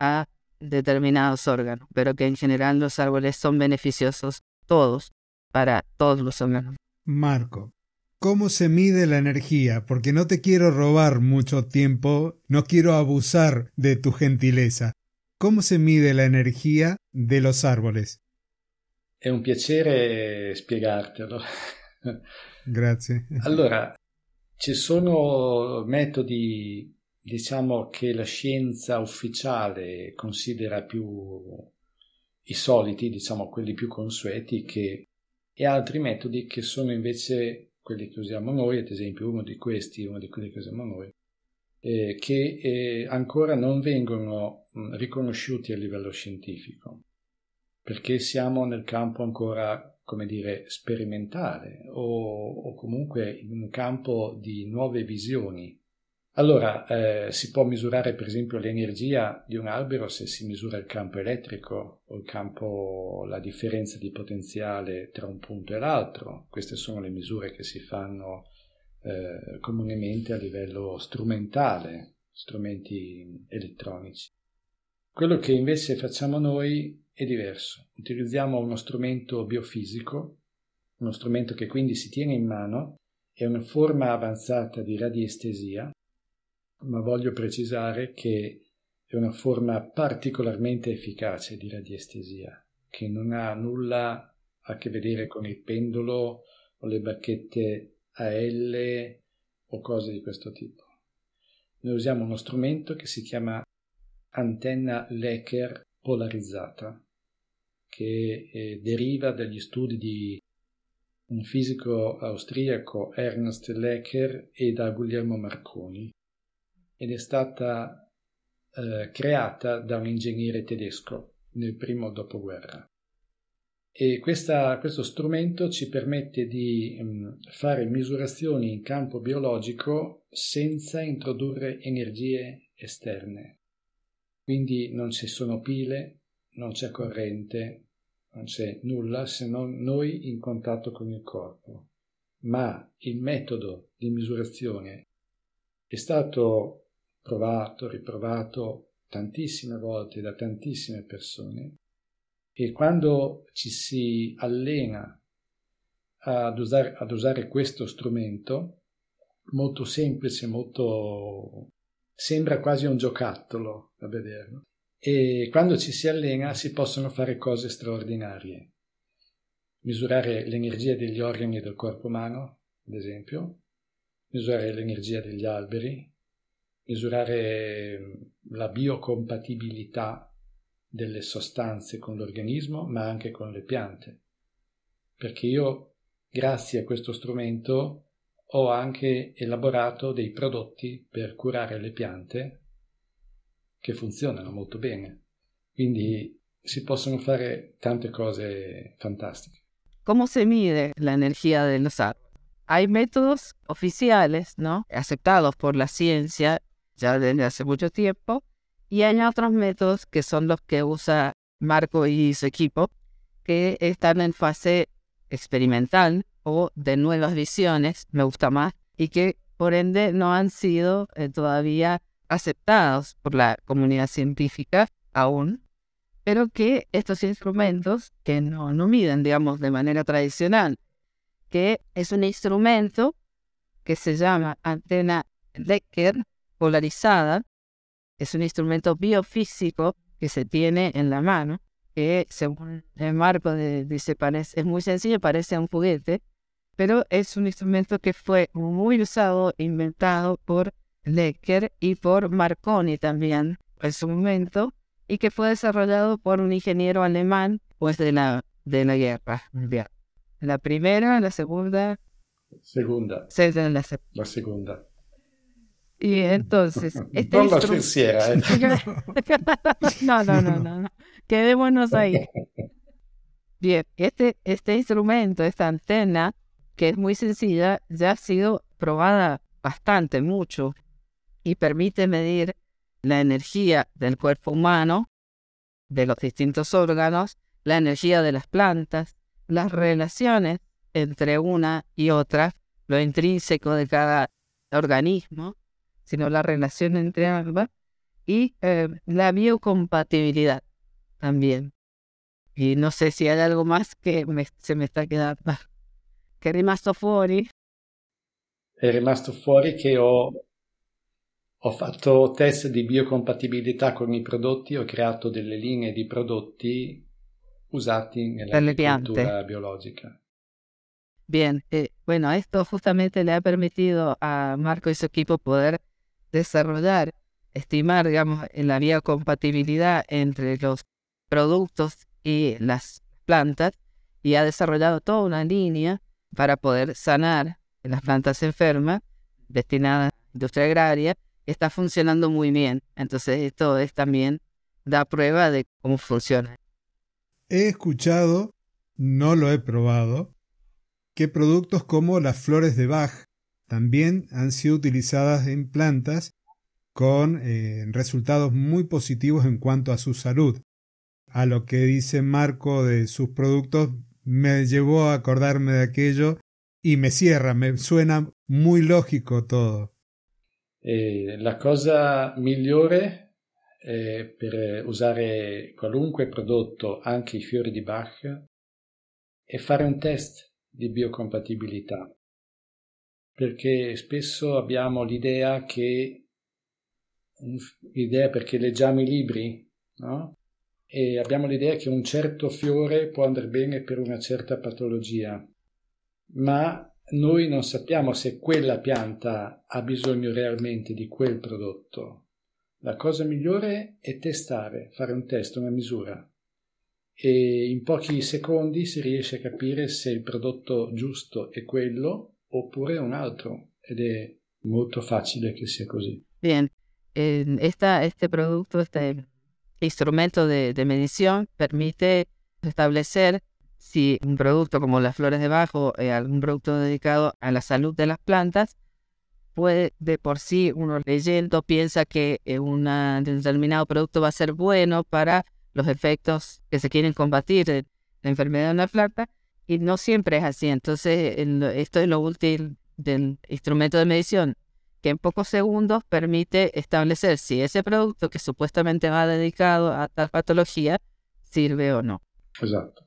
a determinados órganos, pero que en general los árboles son beneficiosos todos para todos los órganos. Marco, ¿cómo se mide la energía? Porque no te quiero robar mucho tiempo, no quiero abusar de tu gentileza. ¿Cómo se mide la energia de los árboles? È un piacere spiegartelo. Grazie. Allora, ci sono metodi, diciamo, che la scienza ufficiale considera più i soliti, diciamo, quelli più consueti, che, e altri metodi che sono invece quelli che usiamo noi, ad esempio uno di questi, uno di quelli che usiamo noi, eh, che eh, ancora non vengono mh, riconosciuti a livello scientifico, perché siamo nel campo ancora, come dire, sperimentale o, o comunque in un campo di nuove visioni. Allora, eh, si può misurare per esempio l'energia di un albero se si misura il campo elettrico o il campo, la differenza di potenziale tra un punto e l'altro. Queste sono le misure che si fanno eh, comunemente a livello strumentale, strumenti elettronici. Quello che invece facciamo noi è diverso. Utilizziamo uno strumento biofisico, uno strumento che quindi si tiene in mano, è una forma avanzata di radiestesia, ma voglio precisare che è una forma particolarmente efficace di radiestesia, che non ha nulla a che vedere con il pendolo o le bacchette a L o cose di questo tipo. Noi usiamo uno strumento che si chiama antenna Lecker polarizzata, che eh, deriva dagli studi di un fisico austriaco Ernst Lecker e da Guglielmo Marconi ed è stata eh, creata da un ingegnere tedesco nel primo dopoguerra. E questa, questo strumento ci permette di um, fare misurazioni in campo biologico senza introdurre energie esterne. Quindi non ci sono pile, non c'è corrente, non c'è nulla se non noi in contatto con il corpo. Ma il metodo di misurazione è stato provato, riprovato tantissime volte da tantissime persone e quando ci si allena ad usare, ad usare questo strumento, molto semplice, molto... sembra quasi un giocattolo a vederlo. E quando ci si allena si possono fare cose straordinarie. Misurare l'energia degli organi del corpo umano, ad esempio, misurare l'energia degli alberi, misurare la biocompatibilità delle sostanze con l'organismo, ma anche con le piante. Perché io, grazie a questo strumento, ho anche elaborato dei prodotti per curare le piante che funzionano molto bene. Quindi si possono fare tante cose fantastiche. ¿Cómo se mide la energía de? Hay métodos oficiales, ¿no? Aceptados por la ciencia ya desde hace mucho tiempo, Y hay otros métodos que son los que usa Marco y su equipo, que están en fase experimental o de nuevas visiones, me gusta más, y que por ende no han sido eh, todavía aceptados por la comunidad científica aún, pero que estos instrumentos que no, no miden, digamos, de manera tradicional, que es un instrumento que se llama antena Lecker polarizada, es un instrumento biofísico que se tiene en la mano, que según el marco de, dice parece, es muy sencillo, parece un juguete, pero es un instrumento que fue muy usado, inventado por Lecker y por Marconi también en su momento, y que fue desarrollado por un ingeniero alemán pues de la, de la guerra mundial. La primera, la segunda. Segunda. La, la segunda. Y entonces, este no lo quisiera. ¿eh? no, no, no, no, no. Quedémonos ahí. Bien, este, este instrumento, esta antena, que es muy sencilla, ya ha sido probada bastante, mucho, y permite medir la energía del cuerpo humano, de los distintos órganos, la energía de las plantas, las relaciones entre una y otra, lo intrínseco de cada organismo, sino la relación entre ambas, y eh, la biocompatibilidad también. Y no sé si hay algo más que se me está quedando. Che è rimasto fuori? È rimasto fuori che ho, ho fatto test di biocompatibilità con i prodotti, ho creato delle linee di prodotti usati nell'agricoltura biológica. Bien, eh, bueno, esto justamente le ha permitido a Marco y su equipo poder desarrollar, estimar, digamos, la biocompatibilidad entre los productos y las plantas y ha desarrollado toda una línea para poder sanar las plantas enfermas destinadas a la industria agraria. Está funcionando muy bien. Entonces esto es también da prueba de cómo funciona. He escuchado, no lo he probado, que productos como las flores de Bach también han sido utilizadas en plantas con eh, resultados muy positivos en cuanto a su salud a lo que dice Marco de sus productos me llevó a acordarme de aquello y me cierra, me suena muy lógico todo. Eh, la cosa migliore eh, per usare qualunque prodotto, anche i fiori di Bach, è fare un test di biocompatibilità, perché spesso abbiamo l'idea che, l'idea perché leggiamo i libri, no? e abbiamo l'idea che un certo fiore può andare bene per una certa patologia, ma noi non sappiamo se quella pianta ha bisogno realmente di quel prodotto. La cosa migliore è testare, fare un test, una misura e in pochi secondi si riesce a capire se il prodotto giusto è quello oppure un altro ed è molto facile che sia così. Bien, esta, este producto, este instrumento de, medición permite establecer si un producto como las flores de bajo, eh, algún producto dedicado a la salud de las plantas, puede de por sí uno leyendo piensa que eh, un determinado producto va a ser bueno para los efectos que se quieren combatir de la enfermedad de una planta y no siempre es así. Entonces, esto es lo útil del instrumento de medición que en pocos segundos permite establecer si ese producto que supuestamente va dedicado a tal patología sirve o no. Esatto.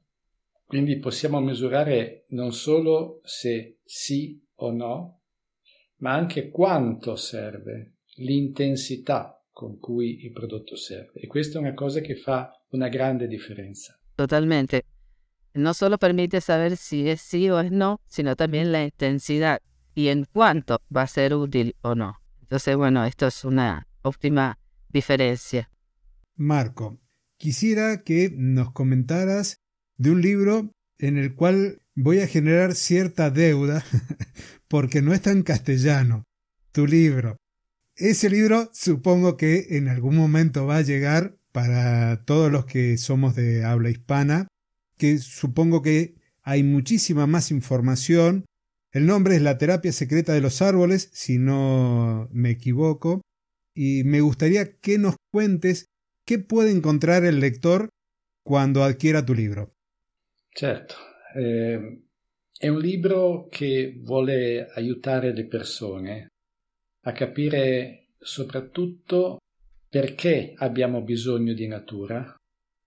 Quindi possiamo misurare non solo se sì o no, ma anche quanto serve, l'intensità con cui il prodotto serve. E questa è una cosa che fa una grande differenza. Totalmente. No solo permite saber si es sí o es no, sino también la intensidad y en cuánto va a ser útil o no. Entonces, bueno, esto es una óptima diferencia. Marco, quisiera que nos comentaras de un libro en el cual voy a generar cierta deuda porque no está en castellano. Tu libro. Ese libro supongo que en algún momento va a llegar para todos los que somos de habla hispana, que supongo que hay muchísima más información. El nombre es La terapia secreta de los árboles, si no me equivoco, y me gustaría que nos cuentes qué puede encontrar el lector cuando adquiera tu libro. Certo, eh, è un libro che vuole aiutare le persone a capire soprattutto perché abbiamo bisogno di natura,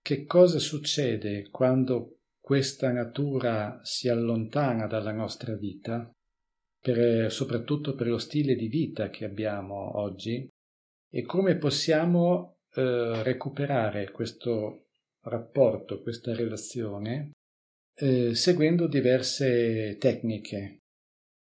che cosa succede quando questa natura si allontana dalla nostra vita, per, soprattutto per lo stile di vita che abbiamo oggi, e come possiamo eh, recuperare questo rapporto, questa relazione, eh, seguendo diverse tecniche.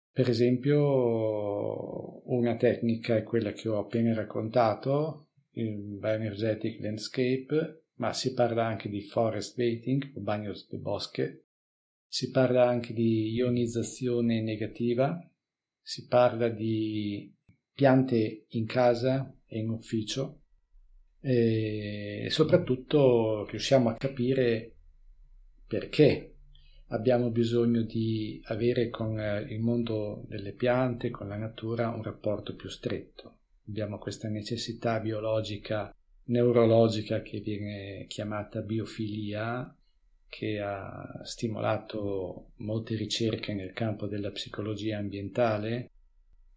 Per esempio, una tecnica è quella che ho appena raccontato, il Bioenergetic Landscape, ma si parla anche di forest bathing o bagno di bosche, si parla anche di ionizzazione negativa, si parla di piante in casa e in ufficio. E soprattutto riusciamo a capire perché abbiamo bisogno di avere con il mondo delle piante, con la natura, un rapporto più stretto. Abbiamo questa necessità biologica neurologica che viene chiamata biofilia, che ha stimolato molte ricerche nel campo della psicologia ambientale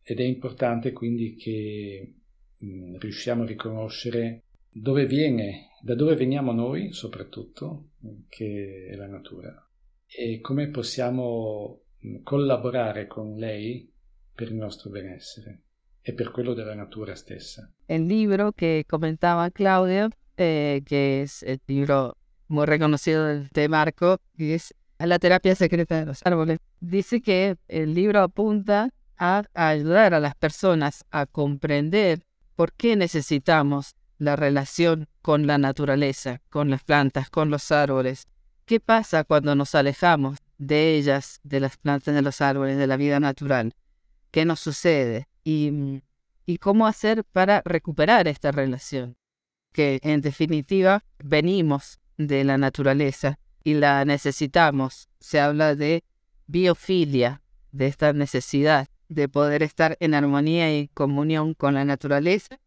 ed è importante quindi che mh, riusciamo a riconoscere dove viene, da dove veniamo noi soprattutto, che è la natura, e come possiamo collaborare con lei per il nostro benessere e per quello della natura stessa. El libro que comentaba Claudio, eh, que es el libro muy reconocido de Marco, que es La terapia secreta de los árboles, dice que el libro apunta a, a ayudar a las personas a comprender por qué necesitamos la relación con la naturaleza, con las plantas, con los árboles. ¿Qué pasa cuando nos alejamos de ellas, de las plantas, de los árboles, de la vida natural? ¿Qué nos sucede? Y, y cómo hacer para recuperar esta relación, que en definitiva venimos de la naturaleza y la necesitamos. Se habla de biofilia, de esta necesidad de poder estar en armonía y comunión con la naturaleza.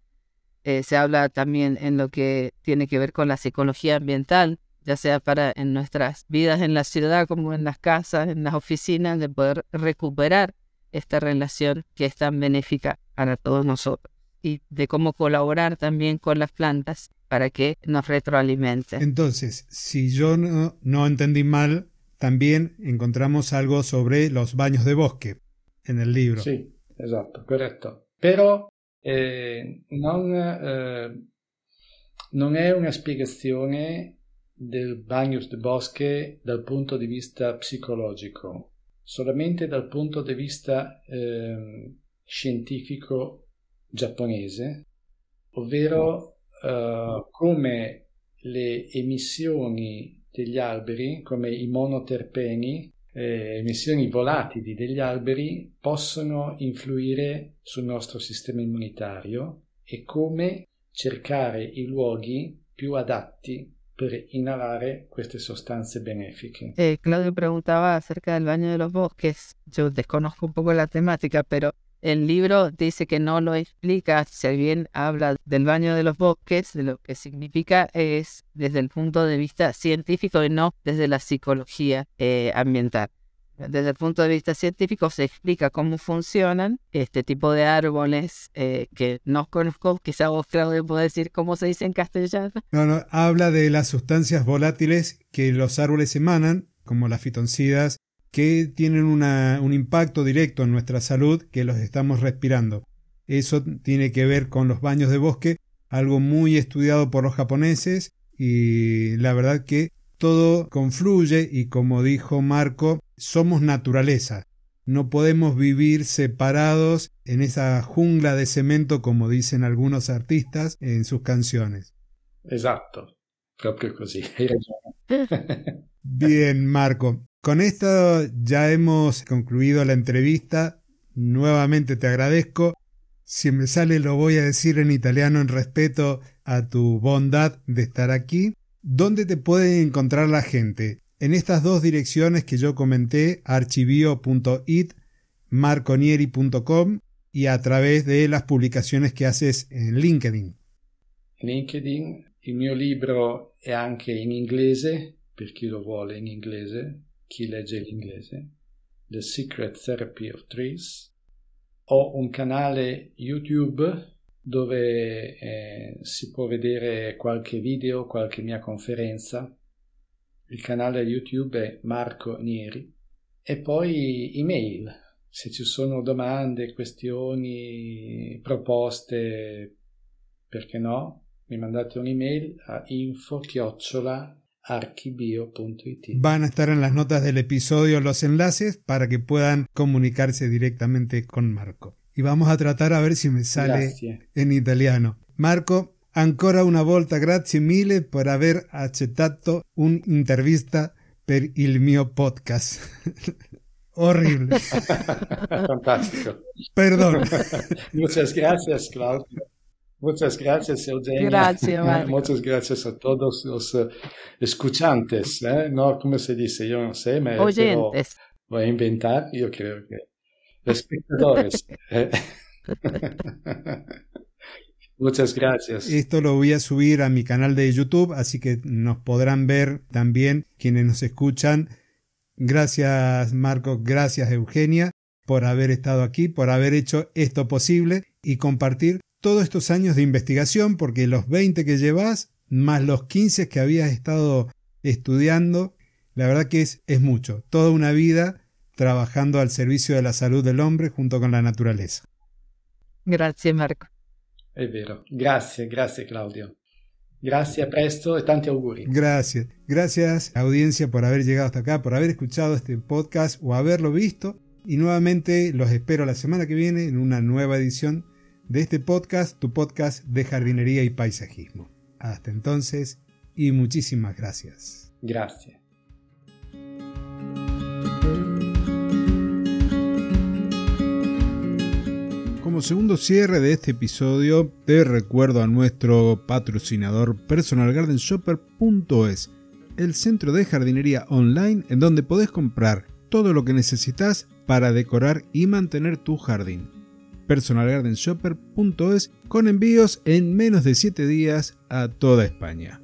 Eh, se habla también en lo que tiene que ver con la psicología ambiental, ya sea para en nuestras vidas en la ciudad como en las casas, en las oficinas, de poder recuperar esta relación que es tan benéfica para todos nosotros y de cómo colaborar también con las plantas para que nos retroalimenten. Entonces, si yo no, no entendí mal, también encontramos algo sobre los baños de bosque en el libro. Sì, esatto, corretto. Però eh, non, eh, non è una spiegazione del Bagnus de Bosche dal punto di vista psicologico, solamente dal punto di vista eh, scientifico giapponese, ovvero eh, come le emissioni degli alberi, come i monoterpeni, eh, emissioni volatili degli alberi, possono influire sul nostro sistema immunitario e come cercare i luoghi più adatti per inhalare queste sostanze benefiche. Eh, Claudio preguntaba acerca del baño de los bosques. Yo desconozco un poco la temática, pero el libro dice que no lo explica, si bien habla del baño de los bosques, de lo que significa es desde el punto de vista científico y no desde la psicología eh, ambiental. Desde el punto de vista científico se explica cómo funcionan este tipo de árboles eh, que no conozco, quizá vos Claudio puede decir cómo se dice en castellano. No, no, habla de las sustancias volátiles que los árboles emanan, como las fitoncidas, que tienen una, un impacto directo en nuestra salud que los estamos respirando. Eso tiene que ver con los baños de bosque, algo muy estudiado por los japoneses y la verdad que todo confluye y como dijo Marco, somos naturaleza. No podemos vivir separados en esa jungla de cemento como dicen algunos artistas en sus canciones. Esatto, proprio così. Bien, Marco. Con esto ya hemos concluido la entrevista. Nuevamente te agradezco. Si me sale lo voy a decir en italiano en respeto a tu bondad de estar aquí. ¿Dónde te puede encontrar la gente? En estas dos direcciones que yo comenté, archivio.it, marconieri.com y a través de las publicaciones que haces en LinkedIn. LinkedIn, il mio libro è anche in inglese, per chi lo vuole in inglese, chi legge l'inglese, The Secret Therapy of Trees. Ho un canale YouTube dove eh, si può vedere qualche video, qualche mia conferenza. Il canale YouTube è Marco Nieri. E poi email, se ci sono domande, questioni, proposte, perché no? Mi mandate un'email a info chiocciola. Van a estar en las notas del episodio los enlaces para que puedan comunicarse directamente con Marco. Y vamos a tratar a ver si me sale Grazie. en italiano. Marco, ancora una volta grazie mille per aver accettato un'intervista per il mio podcast. Horrible. Fantastico. Perdón. Muchas gracias, Claudio. Muchas gracias, Eugenia. Gracias, Marco. Muchas gracias a todos los eh, escuchantes. ¿eh? No, ¿cómo se dice? Yo no sé, me Oyentes. voy a inventar. Yo creo que espectadores. Muchas gracias. Esto lo voy a subir a mi canal de YouTube, así que nos podrán ver también quienes nos escuchan. Gracias Marco, gracias Eugenia por haber estado aquí, por haber hecho esto posible y compartir todos estos años de investigación, porque los 20 que llevas, más los 15 que habías estado estudiando, la verdad que es, es mucho, toda una vida trabajando al servicio de la salud del hombre junto con la naturaleza. Gracias, Marco. Es vero. Gracias, gracias, Claudio. Gracias, presto y tanti auguri. Gracias. Gracias, audiencia, por haber llegado hasta acá, por haber escuchado este podcast o haberlo visto. Y nuevamente los espero la semana que viene en una nueva edición de este podcast, tu podcast de jardinería y paisajismo. Hasta entonces y muchísimas gracias. Gracias. Como segundo cierre de este episodio, te recuerdo a nuestro patrocinador personalgardenshopper.es, el centro de jardinería online en donde podés comprar todo lo que necesitas para decorar y mantener tu jardín. personalgardenshopper.es con envíos en menos de 7 días a toda España.